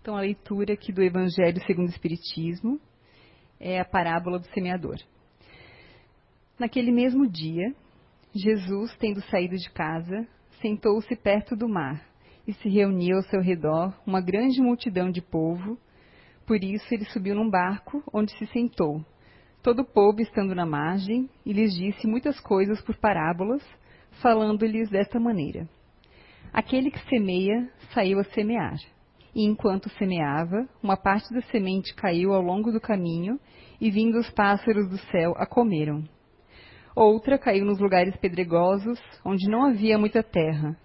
Então, a leitura aqui do Evangelho segundo o Espiritismo é a parábola do semeador. Naquele mesmo dia, Jesus, tendo saído de casa, sentou-se perto do mar e se reuniu ao seu redor uma grande multidão de povo. Por isso, ele subiu num barco, onde se sentou. Todo o povo estando na margem, e lhes disse muitas coisas por parábolas, falando-lhes desta maneira: Aquele que semeia saiu a semear e enquanto semeava, uma parte da semente caiu ao longo do caminho, e vindo os pássaros do céu a comeram. Outra caiu nos lugares pedregosos, onde não havia muita terra,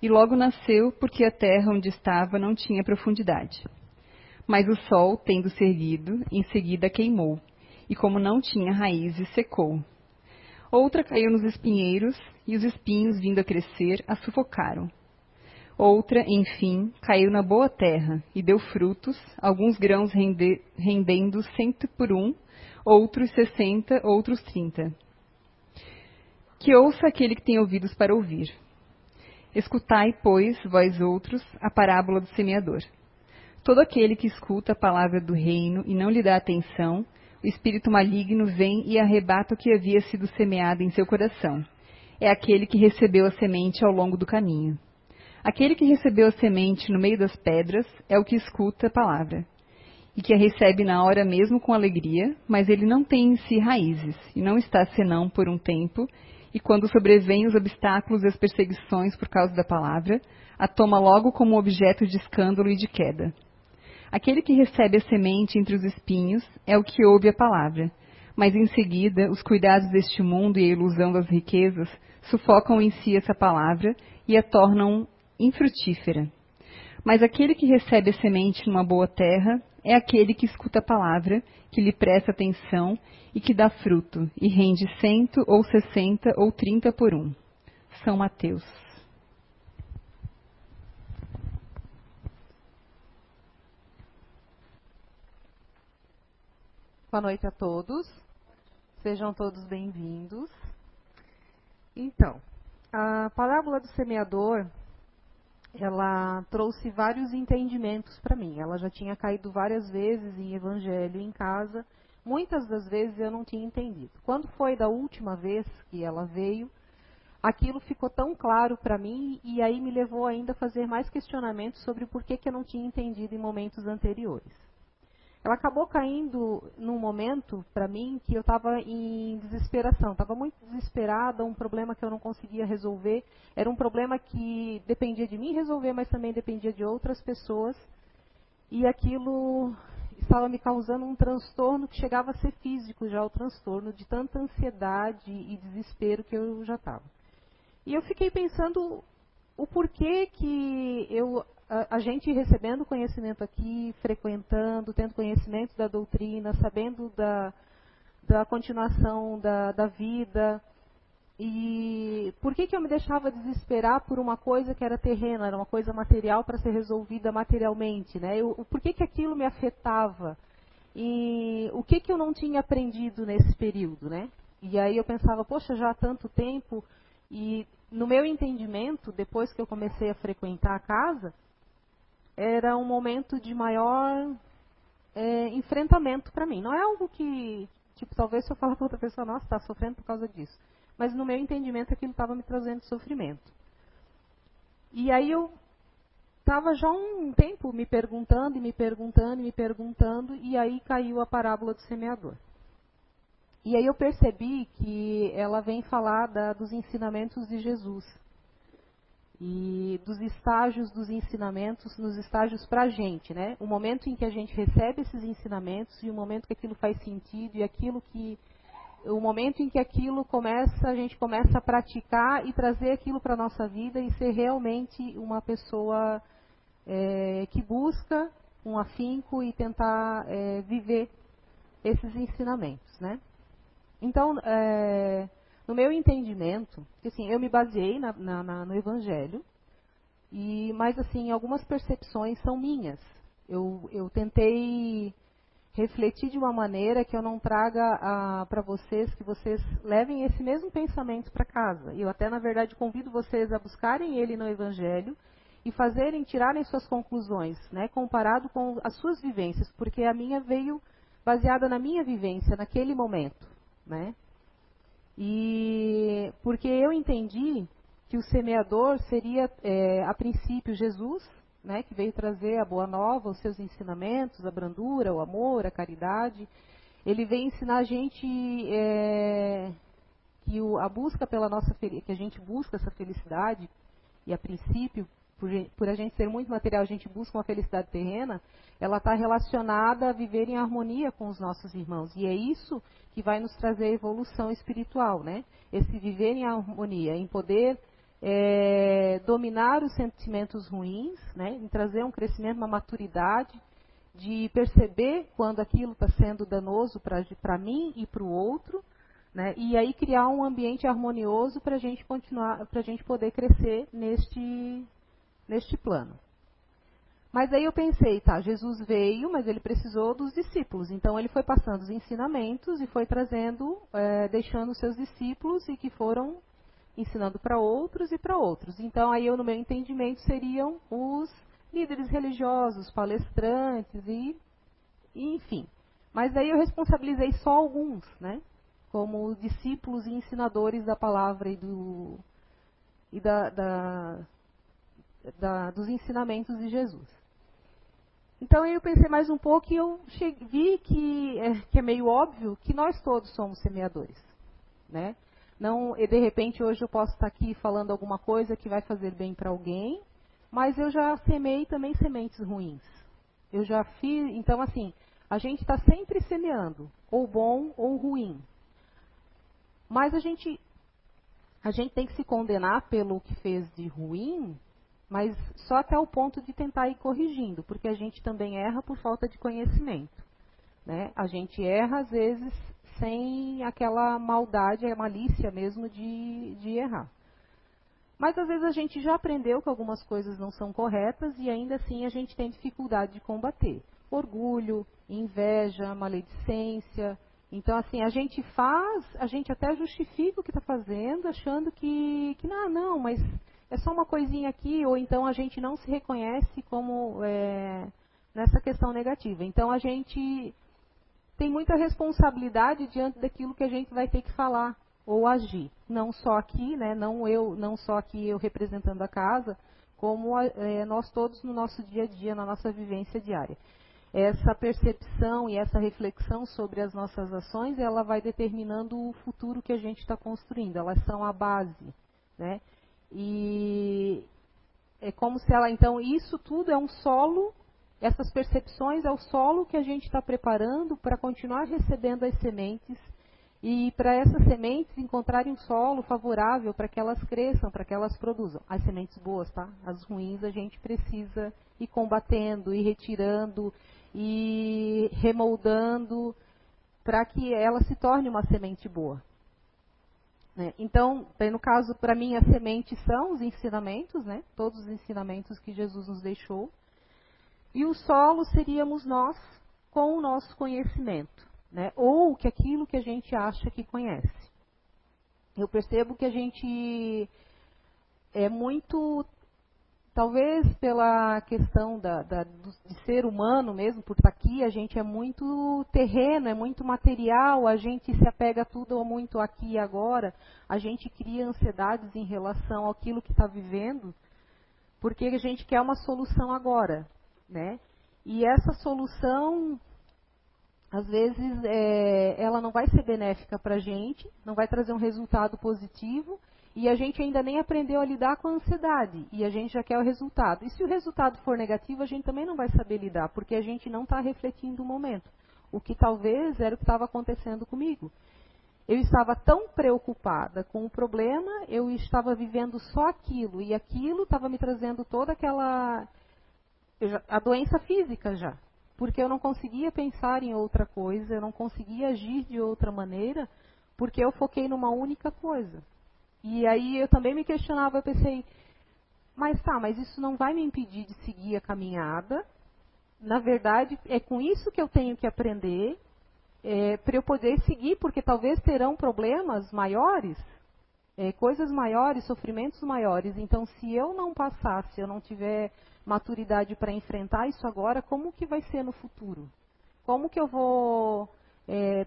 e logo nasceu porque a terra onde estava não tinha profundidade. Mas o sol, tendo servido, em seguida queimou, e como não tinha raízes, secou. Outra caiu nos espinheiros, e os espinhos, vindo a crescer, a sufocaram. Outra, enfim, caiu na boa terra e deu frutos, alguns grãos rende, rendendo cento por um, outros sessenta, outros trinta. Que ouça aquele que tem ouvidos para ouvir. Escutai, pois, vós outros, a parábola do semeador. Todo aquele que escuta a palavra do reino e não lhe dá atenção, o espírito maligno vem e arrebata o que havia sido semeado em seu coração. É aquele que recebeu a semente ao longo do caminho. Aquele que recebeu a semente no meio das pedras é o que escuta a palavra, e que a recebe na hora mesmo com alegria, mas ele não tem em si raízes, e não está senão por um tempo, e quando sobrevêm os obstáculos e as perseguições por causa da palavra, a toma logo como objeto de escândalo e de queda. Aquele que recebe a semente entre os espinhos é o que ouve a palavra, mas em seguida os cuidados deste mundo e a ilusão das riquezas sufocam em si essa palavra e a tornam infrutífera. Mas aquele que recebe a semente numa boa terra é aquele que escuta a palavra, que lhe presta atenção e que dá fruto, e rende cento ou sessenta ou trinta por um. São Mateus. Boa noite a todos. Sejam todos bem-vindos. Então, a parábola do semeador ela trouxe vários entendimentos para mim. Ela já tinha caído várias vezes em evangelho em casa. Muitas das vezes eu não tinha entendido. Quando foi da última vez que ela veio, aquilo ficou tão claro para mim e aí me levou ainda a fazer mais questionamentos sobre por que, que eu não tinha entendido em momentos anteriores ela acabou caindo num momento, para mim, que eu estava em desesperação. Estava muito desesperada, um problema que eu não conseguia resolver. Era um problema que dependia de mim resolver, mas também dependia de outras pessoas. E aquilo estava me causando um transtorno que chegava a ser físico já, o transtorno de tanta ansiedade e desespero que eu já estava. E eu fiquei pensando o porquê que eu a, gente recebendo conhecimento aqui, frequentando, tendo conhecimento da doutrina, sabendo da, da continuação da, da vida. E por que, que eu me deixava desesperar por uma coisa que era terrena, era uma coisa material para ser resolvida materialmente? Né? Eu, por que, que aquilo me afetava? E o que, que eu não tinha aprendido nesse período? Né? E aí eu pensava, poxa, já há tanto tempo. E no meu entendimento, depois que eu comecei a frequentar a casa, era um momento de maior é, enfrentamento para mim. Não é algo que, tipo, talvez se eu falar para outra pessoa, nossa, está sofrendo por causa disso. Mas no meu entendimento aquilo estava me trazendo sofrimento. E aí eu estava já um tempo me perguntando e me perguntando e me perguntando, e aí caiu a parábola do semeador. E aí eu percebi que ela vem falar da, dos ensinamentos de Jesus e dos estágios dos ensinamentos, nos estágios para a gente, né? O momento em que a gente recebe esses ensinamentos e o momento que aquilo faz sentido e aquilo que o momento em que aquilo começa, a gente começa a praticar e trazer aquilo para a nossa vida e ser realmente uma pessoa é, que busca um afinco e tentar é, viver esses ensinamentos, né? Então, é, no meu entendimento, assim, eu me baseei na, na, na, no Evangelho, e mas assim, algumas percepções são minhas. Eu, eu tentei refletir de uma maneira que eu não traga para vocês, que vocês levem esse mesmo pensamento para casa. Eu até, na verdade, convido vocês a buscarem ele no Evangelho e fazerem, tirarem suas conclusões, né, comparado com as suas vivências, porque a minha veio baseada na minha vivência naquele momento, né? E porque eu entendi que o semeador seria, é, a princípio, Jesus, né, que veio trazer a boa nova, os seus ensinamentos, a brandura, o amor, a caridade. Ele veio ensinar a gente é, que o, a busca pela nossa que a gente busca essa felicidade e a princípio por, por, a gente ser muito material, a gente busca uma felicidade terrena, ela está relacionada a viver em harmonia com os nossos irmãos. E é isso que vai nos trazer a evolução espiritual, né? Esse viver em harmonia, em poder é, dominar os sentimentos ruins, né? Em trazer um crescimento, uma maturidade, de perceber quando aquilo está sendo danoso para mim e para o outro, né? E aí criar um ambiente harmonioso para a gente continuar, para a gente poder crescer neste neste plano. Mas aí eu pensei, tá, Jesus veio, mas ele precisou dos discípulos. Então ele foi passando os ensinamentos e foi trazendo, é, deixando seus discípulos e que foram ensinando para outros e para outros. Então aí eu, no meu entendimento, seriam os líderes religiosos, palestrantes e, e enfim. Mas aí eu responsabilizei só alguns, né? Como discípulos e ensinadores da palavra e do e da, da da, dos ensinamentos de Jesus. Então eu pensei mais um pouco e eu cheguei, vi que é, que é meio óbvio que nós todos somos semeadores, né? Não, de repente hoje eu posso estar aqui falando alguma coisa que vai fazer bem para alguém, mas eu já semei também sementes ruins. Eu já fiz, então assim, a gente está sempre semeando, ou bom ou ruim. Mas a gente a gente tem que se condenar pelo que fez de ruim mas só até o ponto de tentar ir corrigindo, porque a gente também erra por falta de conhecimento. Né? A gente erra, às vezes, sem aquela maldade, a malícia mesmo de, de errar. Mas às vezes a gente já aprendeu que algumas coisas não são corretas e ainda assim a gente tem dificuldade de combater. Orgulho, inveja, maledicência. Então, assim, a gente faz, a gente até justifica o que está fazendo, achando que, que não, não, mas é só uma coisinha aqui, ou então a gente não se reconhece como é, nessa questão negativa. Então a gente tem muita responsabilidade diante daquilo que a gente vai ter que falar ou agir. Não só aqui, né, não eu, não só aqui eu representando a casa, como é, nós todos no nosso dia a dia, na nossa vivência diária. Essa percepção e essa reflexão sobre as nossas ações, ela vai determinando o futuro que a gente está construindo. Elas são a base, né? E é como se ela, então, isso tudo é um solo, essas percepções é o solo que a gente está preparando para continuar recebendo as sementes e para essas sementes encontrarem um solo favorável para que elas cresçam, para que elas produzam. As sementes boas, tá? As ruins a gente precisa ir combatendo, ir retirando e remoldando para que ela se torne uma semente boa. Né? Então, no caso, para mim, a semente são os ensinamentos, né? todos os ensinamentos que Jesus nos deixou. E o solo seríamos nós com o nosso conhecimento, né? ou que aquilo que a gente acha que conhece. Eu percebo que a gente é muito Talvez pela questão da, da, de ser humano mesmo, por estar aqui, a gente é muito terreno, é muito material, a gente se apega tudo muito aqui e agora, a gente cria ansiedades em relação àquilo que está vivendo, porque a gente quer uma solução agora, né? E essa solução, às vezes, é, ela não vai ser benéfica para a gente, não vai trazer um resultado positivo, e a gente ainda nem aprendeu a lidar com a ansiedade e a gente já quer o resultado. E se o resultado for negativo, a gente também não vai saber lidar, porque a gente não está refletindo o momento. O que talvez era o que estava acontecendo comigo. Eu estava tão preocupada com o problema, eu estava vivendo só aquilo, e aquilo estava me trazendo toda aquela. Já, a doença física já. Porque eu não conseguia pensar em outra coisa, eu não conseguia agir de outra maneira, porque eu foquei numa única coisa. E aí eu também me questionava, eu pensei, mas tá, mas isso não vai me impedir de seguir a caminhada. Na verdade, é com isso que eu tenho que aprender é, para eu poder seguir, porque talvez terão problemas maiores. é, coisas maiores, sofrimentos maiores. Então, se eu não passar, se eu não tiver maturidade para enfrentar isso agora, como que vai ser no futuro? Como que eu vou é,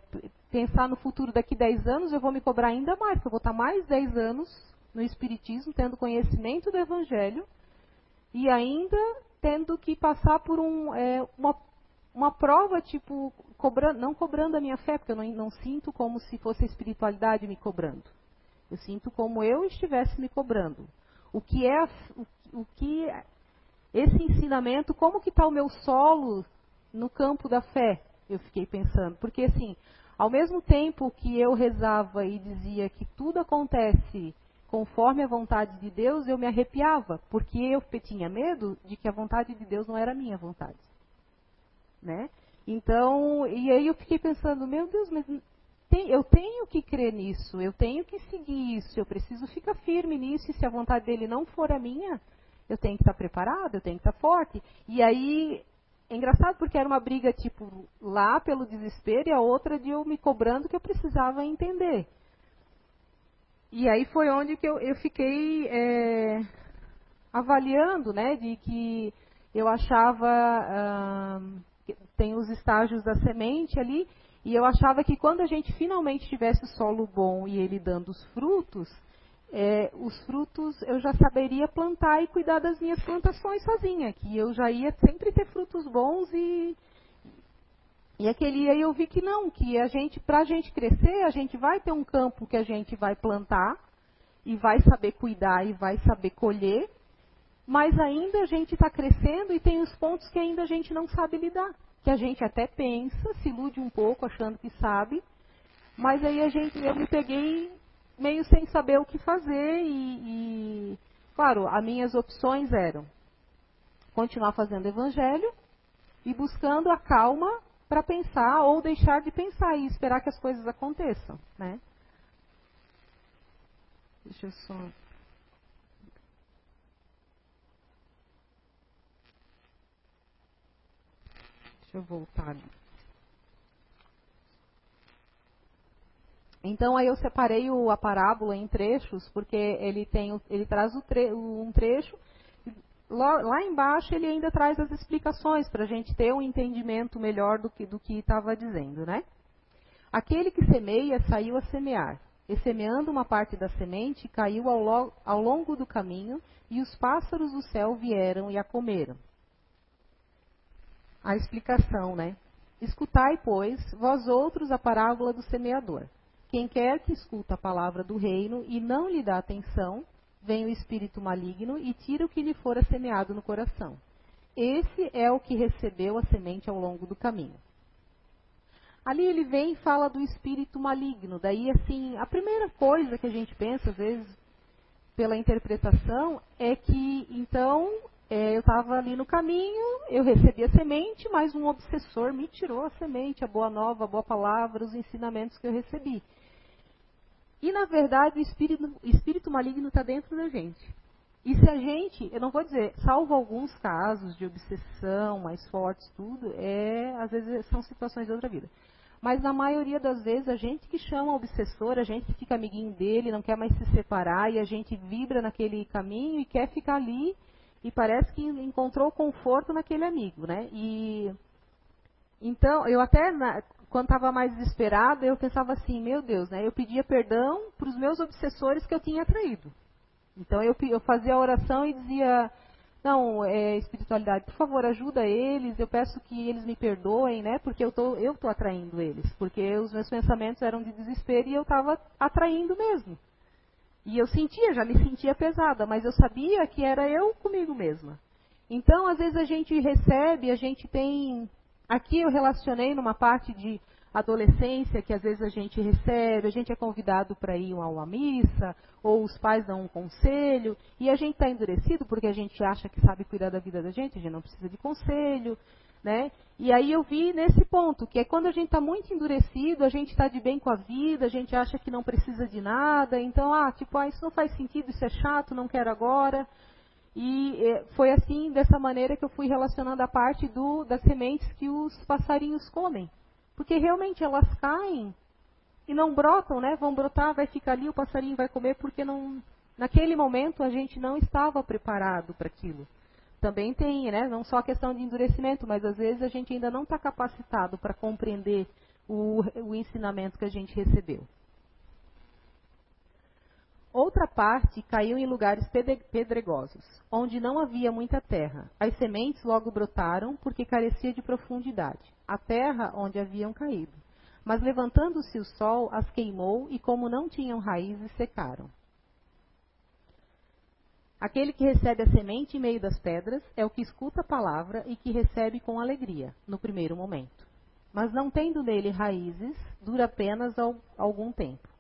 pensar no futuro daqui 10 anos? Eu vou me cobrar ainda mais, porque eu vou estar mais 10 anos no Espiritismo, tendo conhecimento do Evangelho e ainda tendo que passar por um, é, uma, uma prova, tipo, cobrando, não cobrando a minha fé, porque eu não, não sinto como se fosse a espiritualidade me cobrando. Eu sinto como eu estivesse me cobrando. O que é o, o que esse ensinamento, como que está o meu solo no campo da fé? Eu fiquei pensando, porque assim, ao mesmo tempo que eu rezava e dizia que tudo acontece conforme a vontade de Deus, eu me arrepiava, porque eu tinha medo de que a vontade de Deus não era a minha vontade. Né? Então, e aí eu fiquei pensando, meu Deus, mas tem, eu tenho que crer nisso, eu tenho que seguir isso, eu preciso ficar firme nisso, e se a vontade dele não for a minha, eu tenho que estar preparado, eu tenho que estar forte. E aí, é engraçado porque era uma briga, tipo, lá pelo desespero e a outra de eu me cobrando que eu precisava entender. E aí foi onde que eu, eu fiquei é, avaliando, né, de que eu achava, ah, tem os estágios da semente ali, e eu achava que quando a gente finalmente tivesse o solo bom e ele dando os frutos, é, os frutos eu já saberia plantar e cuidar das minhas plantações sozinha, que eu já ia sempre ter frutos bons e e aquele aí eu vi que não, que a gente para a gente crescer a gente vai ter um campo que a gente vai plantar e vai saber cuidar e vai saber colher, mas ainda a gente está crescendo e tem os pontos que ainda a gente não sabe lidar que a gente até pensa, se ilude um pouco achando que sabe, mas aí a gente, eu me peguei meio sem saber o que fazer e, e claro, as minhas opções eram continuar fazendo evangelho e buscando a calma para pensar ou deixar de pensar e esperar que as coisas aconteçam, né? Deixa eu só Deixa eu voltar ali. Então aí eu separei o, a parábola em trechos, porque ele tem ele traz tre, um trecho, lá, lá, embaixo ele ainda traz as explicações para a gente ter um entendimento melhor do que estava dizendo, né? Aquele que semeia saiu a semear, e semeando uma parte da semente caiu ao, ao longo do caminho, e os pássaros do céu vieram e a comeram a explicação, né? Escutai, pois, vós outros a parábola do semeador. Quem quer que escuta a palavra do reino e não lhe dá atenção, vem o espírito maligno e tira o que lhe fora semeado no coração. Esse é o que recebeu a semente ao longo do caminho. Ali ele vem e fala do espírito maligno. Daí, assim, a primeira coisa que a gente pensa, às vezes, pela interpretação, é que, então, é, eu estava ali no caminho, eu recebi a semente, mas um obsessor me tirou a semente, a boa nova, a boa palavra, os ensinamentos que eu recebi. E na verdade o espírito, o espírito maligno está dentro da gente. E se a gente, eu não vou dizer, salvo alguns casos de obsessão mais fortes, tudo, é, às vezes são situações de outra vida. Mas na maioria das vezes a gente que chama o obsessor, a gente que fica amiguinho dele, não quer mais se separar e a gente vibra naquele caminho e quer ficar ali e parece que encontrou conforto naquele amigo, né? E então eu até na, quando estava mais desesperada eu pensava assim, meu Deus, né? Eu pedia perdão para os meus obsessores que eu tinha traído. Então eu, eu fazia a oração e dizia, não, é, espiritualidade, por favor, ajuda eles, eu peço que eles me perdoem, né? Porque eu tô, eu tô atraindo eles, porque os meus pensamentos eram de desespero e eu estava atraindo mesmo. E eu sentia, já me sentia pesada, mas eu sabia que era eu comigo mesma. Então, às vezes a gente recebe, a gente tem. Aqui eu relacionei numa parte de adolescência que às vezes a gente recebe, a gente é convidado para ir a uma missa, ou os pais dão um conselho, e a gente está endurecido porque a gente acha que sabe cuidar da vida da gente, a gente não precisa de conselho, né? E aí eu vi nesse ponto, que é quando a gente está muito endurecido, a gente está de bem com a vida, a gente acha que não precisa de nada, então, ah, tipo, ah, isso não faz sentido, isso é chato, não quero agora. E eh, foi assim, dessa maneira que eu fui relacionando a parte do, das sementes que os passarinhos comem. Porque realmente elas caem e não brotam, né? Vão brotar, vai ficar ali, o passarinho vai comer, porque não, naquele momento a gente não estava preparado para aquilo. Também tem, né? Não só a questão de endurecimento, mas às vezes a gente ainda não está capacitado para compreender o, o ensinamento que a gente recebeu. Outra parte caiu em lugares pedregosos, onde não havia muita terra. As sementes logo brotaram, porque carecia de profundidade, a terra onde haviam caído. Mas levantando-se o sol, as queimou, e como não tinham raízes, secaram. Aquele que recebe a semente em meio das pedras é o que escuta a palavra e que recebe com alegria, no primeiro momento. Mas não tendo nele raízes, dura apenas algum tempo.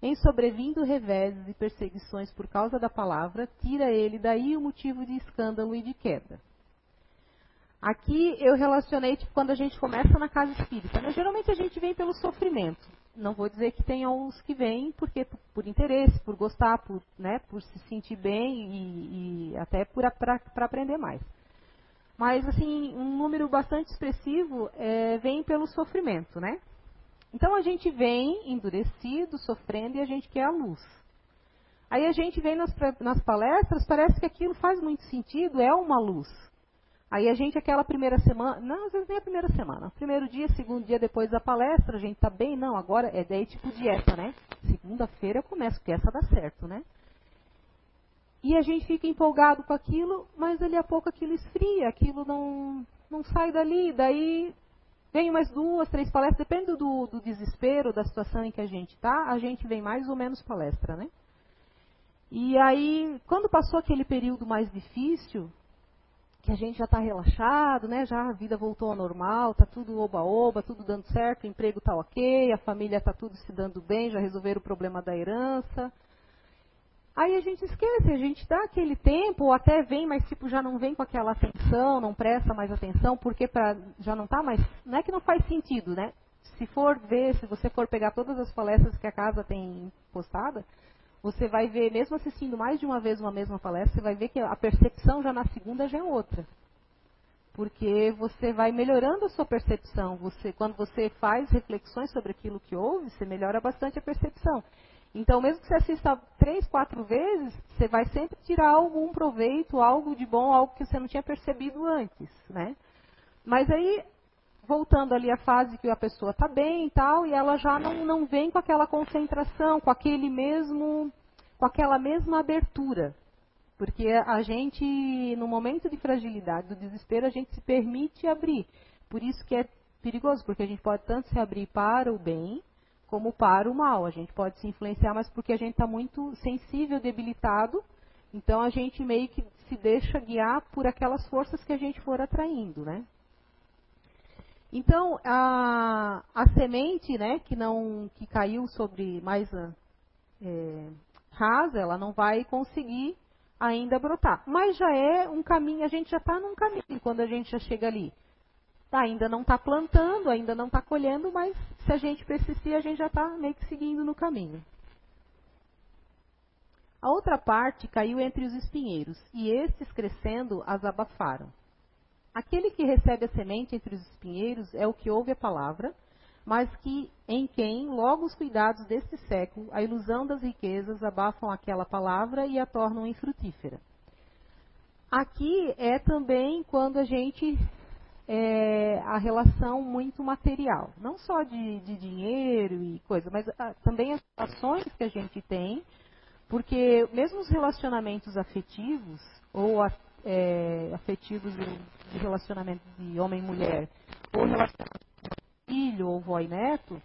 Em sobrevindo reveses e perseguições por causa da palavra, tira ele daí o motivo de escândalo e de queda. Aqui eu relacionei tipo, quando a gente começa na casa espírita. Né? Geralmente a gente vem pelo sofrimento. Não vou dizer que tem uns que vêm porque por interesse, por gostar, por, né, por se sentir bem e, e até para aprender mais. Mas assim, um número bastante expressivo é, vem pelo sofrimento, né? Então a gente vem endurecido, sofrendo e a gente quer a luz. Aí a gente vem nas, nas palestras, parece que aquilo faz muito sentido, é uma luz. Aí a gente, aquela primeira semana, não, às vezes nem a primeira semana, primeiro dia, segundo dia depois da palestra, a gente tá bem, não, agora é daí tipo dieta, né? Segunda-feira eu começo, porque essa dá certo, né? E a gente fica empolgado com aquilo, mas ali a pouco aquilo esfria, aquilo não, não sai dali, daí Vem mais duas, três palestras, depende do, do desespero, da situação em que a gente está, a gente vem mais ou menos palestra, né? E aí, quando passou aquele período mais difícil, que a gente já está relaxado, né? Já a vida voltou ao normal, tá tudo oba-oba, tudo dando certo, o emprego está ok, a família está tudo se dando bem, já resolveram o problema da herança, Aí a gente esquece, a gente dá aquele tempo, ou até vem, mas tipo, já não vem com aquela atenção, não presta mais atenção, porque pra, já não está mais. Não é que não faz sentido, né? Se for ver, se você for pegar todas as palestras que a casa tem postada, você vai ver, mesmo assistindo mais de uma vez uma mesma palestra, você vai ver que a percepção já na segunda já é outra. Porque você vai melhorando a sua percepção. Você, quando você faz reflexões sobre aquilo que ouve, você melhora bastante a percepção. Então, mesmo que você assista três, quatro vezes, você vai sempre tirar algum proveito, algo de bom, algo que você não tinha percebido antes, né? Mas aí, voltando ali à fase que a pessoa está bem e tal, e ela já não, não vem com aquela concentração, com aquele mesmo, com aquela mesma abertura. Porque a gente, no momento de fragilidade, do desespero, a gente se permite abrir. Por isso que é perigoso, porque a gente pode tanto se abrir para o bem, como para o mal. A gente pode se influenciar, mas porque a gente está muito sensível, debilitado, então a gente meio que se deixa guiar por aquelas forças que a gente for atraindo, né? Então a, a semente, né, que não que caiu sobre mais é, rasa, ela não vai conseguir ainda brotar. Mas já é um caminho, a gente já está num caminho quando a gente já chega ali. Ainda não está plantando, ainda não está colhendo, mas se a gente persistir, a gente já está meio que seguindo no caminho. A outra parte caiu entre os espinheiros, e estes, crescendo, as abafaram. Aquele que recebe a semente entre os espinheiros é o que ouve a palavra, mas que em quem logo os cuidados deste século, a ilusão das riquezas, abafam aquela palavra e a tornam infrutífera. Aqui é também quando a gente é, a relação muito material, não só de, de dinheiro e coisa, mas ah, também as ações que a gente tem, porque mesmo os relacionamentos afetivos, ou é, afetivos de relacionamento de homem e mulher, ou relacionamento de filho ou avó e neto,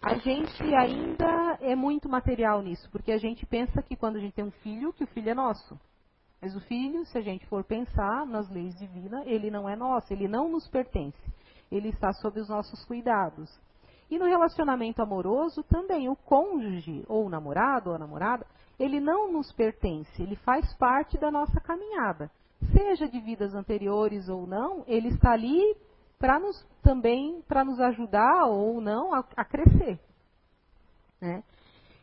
a gente ainda é muito material nisso, porque a gente pensa que quando a gente tem um filho, que o filho é nosso. Mas o filho, se a gente for pensar nas leis divinas, ele não é nosso, ele não nos pertence. Ele está sob os nossos cuidados. E no relacionamento amoroso também, o cônjuge, ou o namorado ou a namorada, ele não nos pertence, ele faz parte da nossa caminhada. Seja de vidas anteriores ou não, ele está ali para nos também para nos ajudar ou não a, a crescer. Né?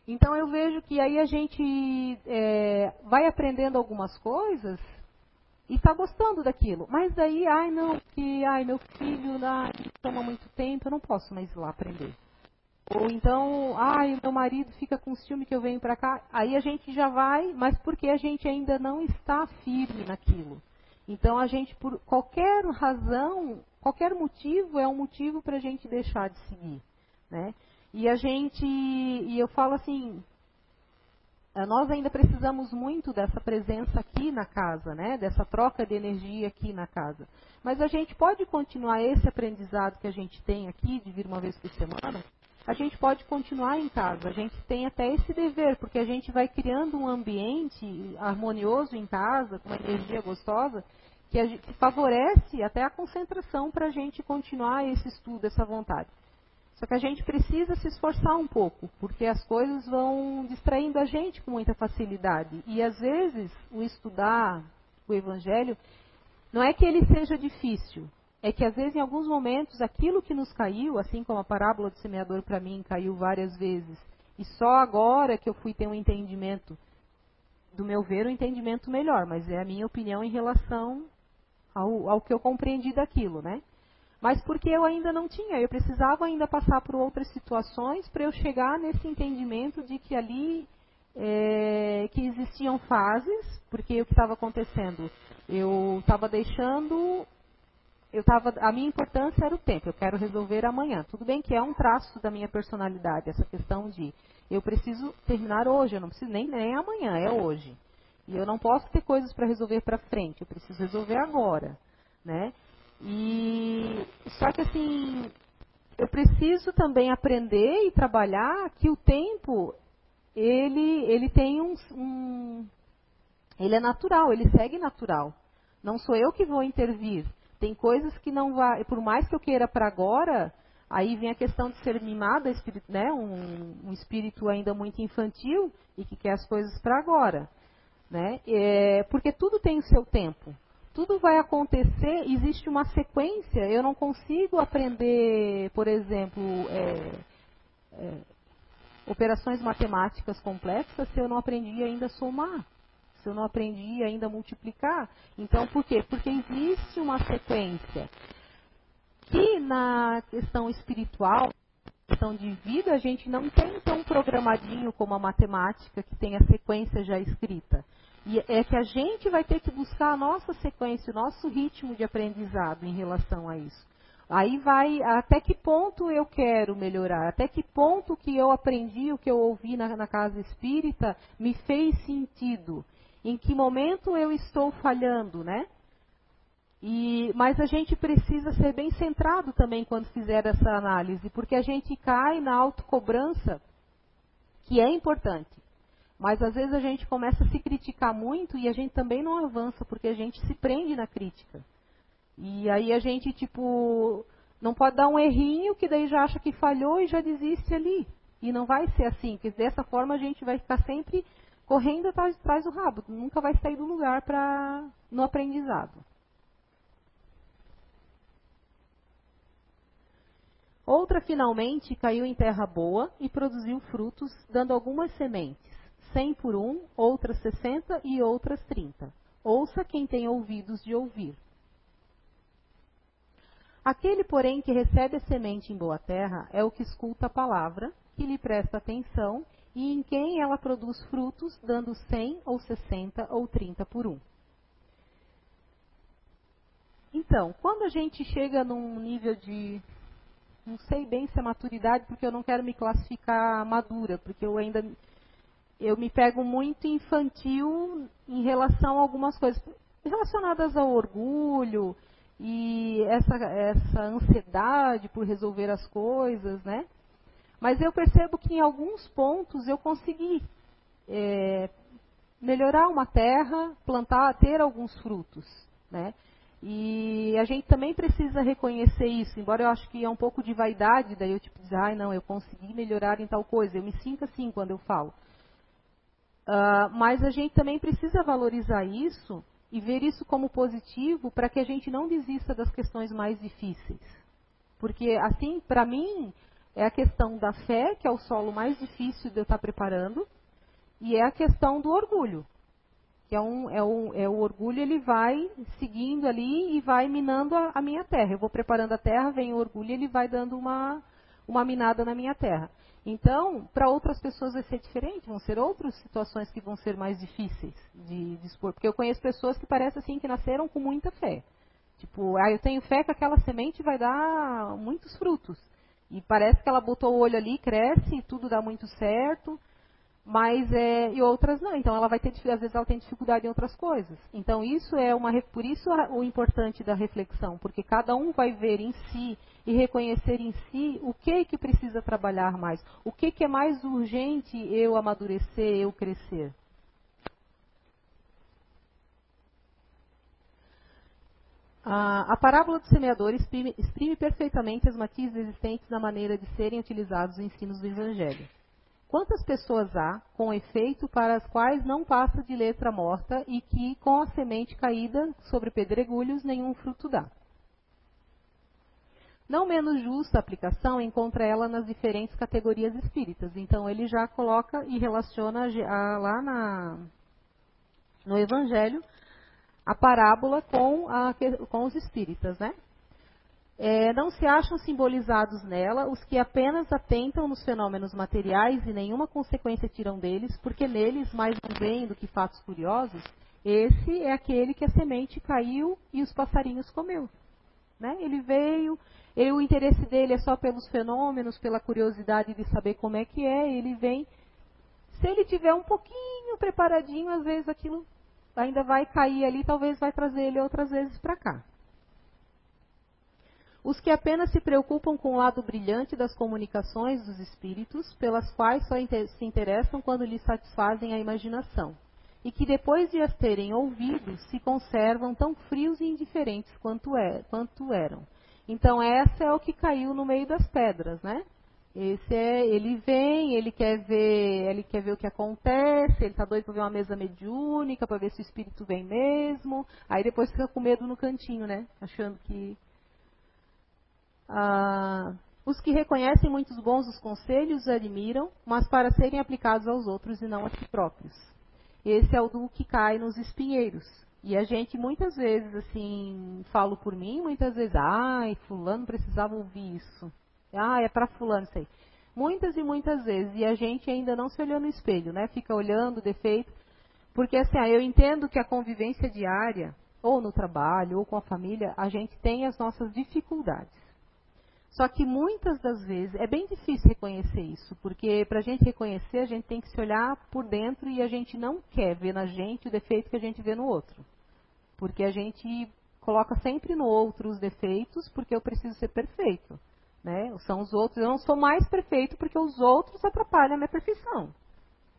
Então eu vejo que aí a gente é, vai aprendendo algumas coisas e está gostando daquilo. Mas daí, ai não, que ai meu filho ai, toma muito tempo, eu não posso mais ir lá aprender. Ou então, ai, meu marido fica com ciúme que eu venho para cá. Aí a gente já vai, mas porque a gente ainda não está firme naquilo. Então a gente, por qualquer razão, qualquer motivo, é um motivo para a gente deixar de seguir. Né? E a gente, e eu falo assim, eh, nós ainda precisamos muito dessa presença aqui na casa, né? dessa troca de energia aqui na casa. Mas a gente pode continuar esse aprendizado que a gente tem aqui, de vir uma vez por semana, a gente pode continuar em casa. A gente tem até esse dever, porque a gente vai criando um ambiente harmonioso em casa, com uma energia gostosa, que, gente, que favorece até a concentração para a gente continuar esse estudo, essa vontade. Só que a gente precisa se esforçar um pouco, porque as coisas vão distraindo a gente com muita facilidade. E às vezes o estudar o Evangelho não é que ele seja difícil, é que às vezes em alguns momentos aquilo que nos caiu, assim como a parábola do semeador para mim caiu várias vezes, e só agora que eu fui ter um entendimento, do meu ver, um entendimento melhor, mas é a minha opinião em relação ao, ao que eu compreendi daquilo, né? Mas porque eu ainda não tinha, eu precisava ainda passar por outras situações para eu chegar nesse entendimento de que ali é, que existiam fases, porque o que estava acontecendo, eu estava deixando eu tava, a minha importância era o tempo, eu quero resolver amanhã. Tudo bem que é um traço da minha personalidade, essa questão de eu preciso terminar hoje, eu não preciso nem, nem amanhã, é hoje. E eu não posso ter coisas para resolver para frente, eu preciso resolver agora, né? E só que assim, eu preciso também aprender e trabalhar que o tempo ele ele tem um, um ele é natural, ele segue natural. Não sou eu que vou intervir. Tem coisas que não vai, por mais que eu queira para agora, aí vem a questão de ser mimada, né, um, um espírito ainda muito infantil e que quer as coisas para agora, né? É, porque tudo tem o seu tempo. Tudo vai acontecer, existe uma sequência. Eu não consigo aprender, por exemplo, é, é, operações matemáticas complexas se eu não aprendi ainda somar se eu não aprendi ainda multiplicar. Então, por quê? Porque existe uma sequência que na questão espiritual, questão de vida, a gente não tem tão programadinho como a matemática, que tem a sequência já escrita. E é que a gente vai ter que buscar a nossa sequência, o nosso ritmo de aprendizado em relação a isso. Aí vai até que ponto eu quero melhorar, até que ponto que eu aprendi, o que eu ouvi na, na casa espírita, me fez sentido em que momento eu estou falhando, né? E, mas a gente precisa ser bem centrado também quando fizer essa análise, porque a gente cai na autocobrança, que é importante. Mas às vezes a gente começa a se criticar muito e a gente também não avança, porque a gente se prende na crítica. E aí a gente, tipo, não pode dar um errinho que daí já acha que falhou e já desiste ali. E não vai ser assim, porque dessa forma a gente vai ficar sempre correndo atrás, atrás do rabo, nunca vai sair do lugar para no aprendizado. Outra finalmente caiu em terra boa e produziu frutos, dando algumas sementes, cem por um, outras sessenta e outras trinta. Ouça quem tem ouvidos de ouvir. Aquele, porém, que recebe a semente em boa terra é o que escuta a palavra, que lhe presta atenção e em quem ela produz frutos, dando 100 ou 60 ou 30 por um. Então, quando a gente chega num nível de. Não sei bem se é maturidade, porque eu não quero me classificar madura, porque eu ainda. Eu me pego muito infantil em relação a algumas coisas relacionadas ao orgulho e essa, essa ansiedade por resolver as coisas, né? Mas eu percebo que em alguns pontos eu consegui é, melhorar uma terra, plantar, ter alguns frutos, né? E a gente também precisa reconhecer isso, embora eu acho que é um pouco de vaidade, daí eu tipo dizer, ai não, eu consegui melhorar em tal coisa, eu me sinto assim quando eu falo. Uh, mas a gente também precisa valorizar isso e ver isso como positivo para que a gente não desista das questões mais difíceis. Porque assim, para mim, é a questão da fé, que é o solo mais difícil de eu estar preparando, e é a questão do orgulho. Que é, um, é, um, é o orgulho, ele vai seguindo ali e vai minando a, a, minha terra. Eu vou preparando a terra, vem o orgulho, ele vai dando uma, uma minada na minha terra. Então, para outras pessoas vai ser diferente, vão ser outras situações que vão ser mais difíceis de dispor. Porque eu conheço pessoas que parecem assim que nasceram com muita fé. Tipo, ah, eu tenho fé que aquela semente vai dar muitos frutos. E parece que ela botou o olho ali, cresce, e tudo dá muito certo, mas é, e outras não. Então ela vai ter às vezes ela tem dificuldade em outras coisas. Então isso é uma por isso o importante da reflexão, porque cada um vai ver em si e reconhecer em si o que que precisa trabalhar mais, o que que é mais urgente eu amadurecer, eu crescer. A, parábola do semeador exprime, exprime perfeitamente as matizes existentes na maneira de serem utilizados os ensinos do Evangelho. Quantas pessoas há, com efeito, para as quais não passa de letra morta e que, com a semente caída sobre pedregulhos, nenhum fruto dá? Não menos justa a aplicação encontra ela nas diferentes categorias espíritas. Então ele já coloca e relaciona lá na, no Evangelho a parábola com, a, com os espíritas, né? É, não se acham simbolizados nela os que apenas atentam nos fenômenos materiais e nenhuma consequência tiram deles, porque neles, mais não veem do que fatos curiosos, esse é aquele que a semente caiu e os passarinhos comeu. Né? Ele veio, o interesse dele é só pelos fenômenos, pela curiosidade de saber como é que é, ele vem. Se ele tiver um pouquinho preparadinho, às vezes aquilo ainda vai cair ali, talvez vai trazer ele outras vezes para cá. Os que apenas se preocupam com o lado brilhante das comunicações dos espíritos, pelas quais só se interessam quando lhes satisfazem a imaginação, e que depois de as terem ouvido, se conservam tão frios e indiferentes quanto, é, quanto eram. Então, essa é o que caiu no meio das pedras, né? Esse é, ele vem, ele quer ver, ele quer ver o que acontece, ele está doido para ver uma mesa mediúnica, para ver se o espírito vem mesmo. Aí depois fica com medo no cantinho, né? Achando que ah, os que reconhecem muitos bons os conselhos os admiram, mas para serem aplicados aos outros e não a si próprios. Esse é o do que cai nos espinheiros. E a gente muitas vezes, assim, falo por mim, muitas vezes, ai, fulano precisava ouvir isso. Ah, é para fulano aí. Muitas e muitas vezes. E a gente ainda não se olhou no espelho, né? Fica olhando o defeito. Porque assim, ah, eu entendo que a convivência diária, ou no trabalho, ou com a família, a gente tem as nossas dificuldades. Só que muitas das vezes é bem difícil reconhecer isso, porque para a gente reconhecer, a gente tem que se olhar por dentro e a gente não quer ver na gente o defeito que a gente vê no outro. Porque a gente coloca sempre no outro os defeitos, porque eu preciso ser perfeito. Né? São os outros. Eu não sou mais perfeito porque os outros atrapalham a minha perfeição.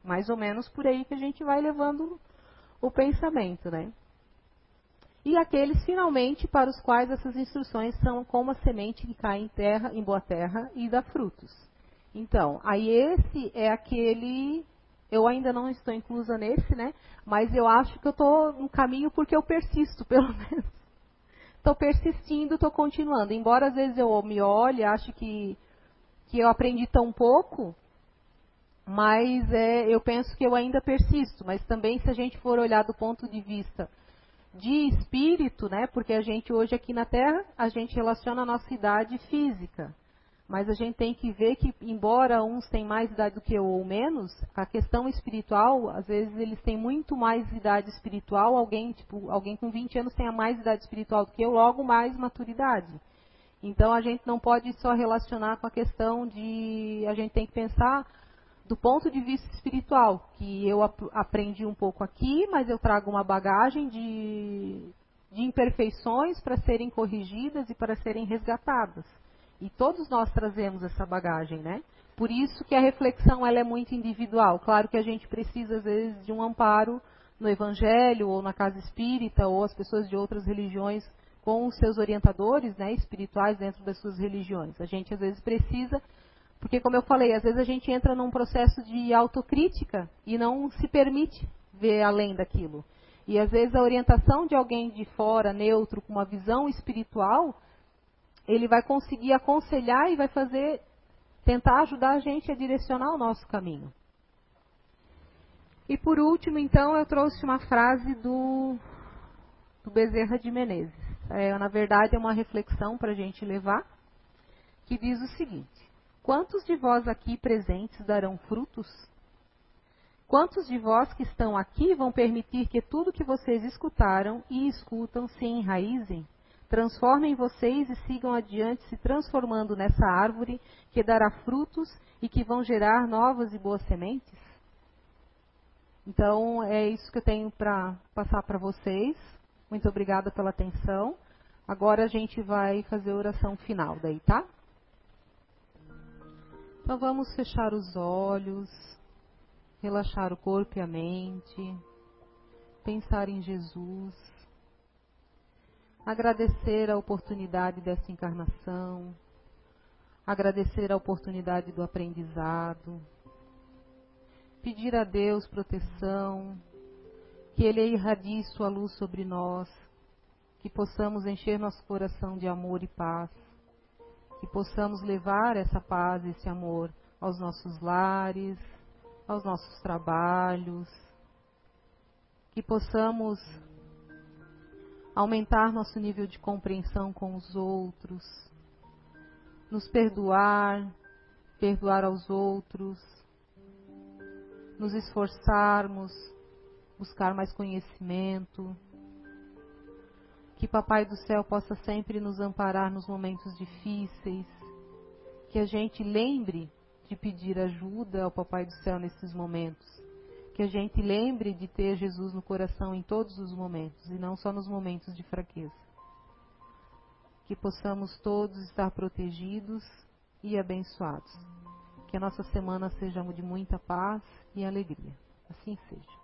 Mais ou menos por aí que a gente vai levando o pensamento, né? E aqueles finalmente para os quais essas instruções são como a semente que cai em terra, em boa terra e dá frutos. Então, aí esse é aquele eu ainda não estou inclusa nesse, né? Mas eu acho que eu estou no caminho porque eu persisto, pelo menos estou persistindo, estou continuando. Embora às vezes eu me olhe, acho que, que eu aprendi tão pouco, mas é, eu penso que eu ainda persisto. Mas também se a gente for olhar do ponto de vista de espírito, né? Porque a gente hoje aqui na Terra, a gente relaciona a nossa idade física. Mas a gente tem que ver que, embora uns tenham mais idade do que eu ou menos, a questão espiritual, às vezes eles têm muito mais idade espiritual, alguém, tipo, alguém com 20 anos tenha mais idade espiritual do que eu, logo mais maturidade. Então a gente não pode só relacionar com a questão de. A gente tem que pensar do ponto de vista espiritual, que eu ap aprendi um pouco aqui, mas eu trago uma bagagem de, de imperfeições para serem corrigidas e para serem resgatadas. E todos nós trazemos essa bagagem, né? Por isso que a reflexão ela é muito individual. Claro que a gente precisa, às vezes, de um amparo no Evangelho ou na casa espírita ou as pessoas de outras religiões com os seus orientadores né, espirituais dentro das suas religiões. A gente, às vezes, precisa, porque, como eu falei, às vezes a gente entra num processo de autocrítica e não se permite ver além daquilo. E, às vezes, a orientação de alguém de fora, neutro, com uma visão espiritual, ele vai conseguir aconselhar e vai fazer, tentar ajudar a gente a direcionar o nosso caminho. E por último, então, eu trouxe uma frase do, do Bezerra de Menezes. É, na verdade, é uma reflexão para a gente levar, que diz o seguinte: Quantos de vós aqui presentes darão frutos? Quantos de vós que estão aqui vão permitir que tudo que vocês escutaram e escutam se enraizem? Transformem vocês e sigam adiante se transformando nessa árvore que dará frutos e que vão gerar novas e boas sementes? Então, é isso que eu tenho para passar para vocês. Muito obrigada pela atenção. Agora a gente vai fazer a oração final daí, tá? Então vamos fechar os olhos, relaxar o corpo e a mente, pensar em Jesus, agradecer a oportunidade dessa encarnação, agradecer a oportunidade do aprendizado, pedir a Deus proteção, que Ele irradie Sua luz sobre nós, que possamos encher nosso coração de amor e paz que possamos levar essa paz, esse amor aos nossos lares, aos nossos trabalhos, que possamos aumentar nosso nível de compreensão com os outros, nos perdoar, perdoar aos outros, nos esforçarmos, buscar mais conhecimento que Papai do Céu possa sempre nos amparar nos momentos difíceis. Que a gente lembre de pedir ajuda ao Papai do Céu nesses momentos. Que a gente lembre de ter Jesus no coração em todos os momentos e não só nos momentos de fraqueza. Que possamos todos estar protegidos e abençoados. Que a nossa semana seja de muita paz e alegria. Assim seja.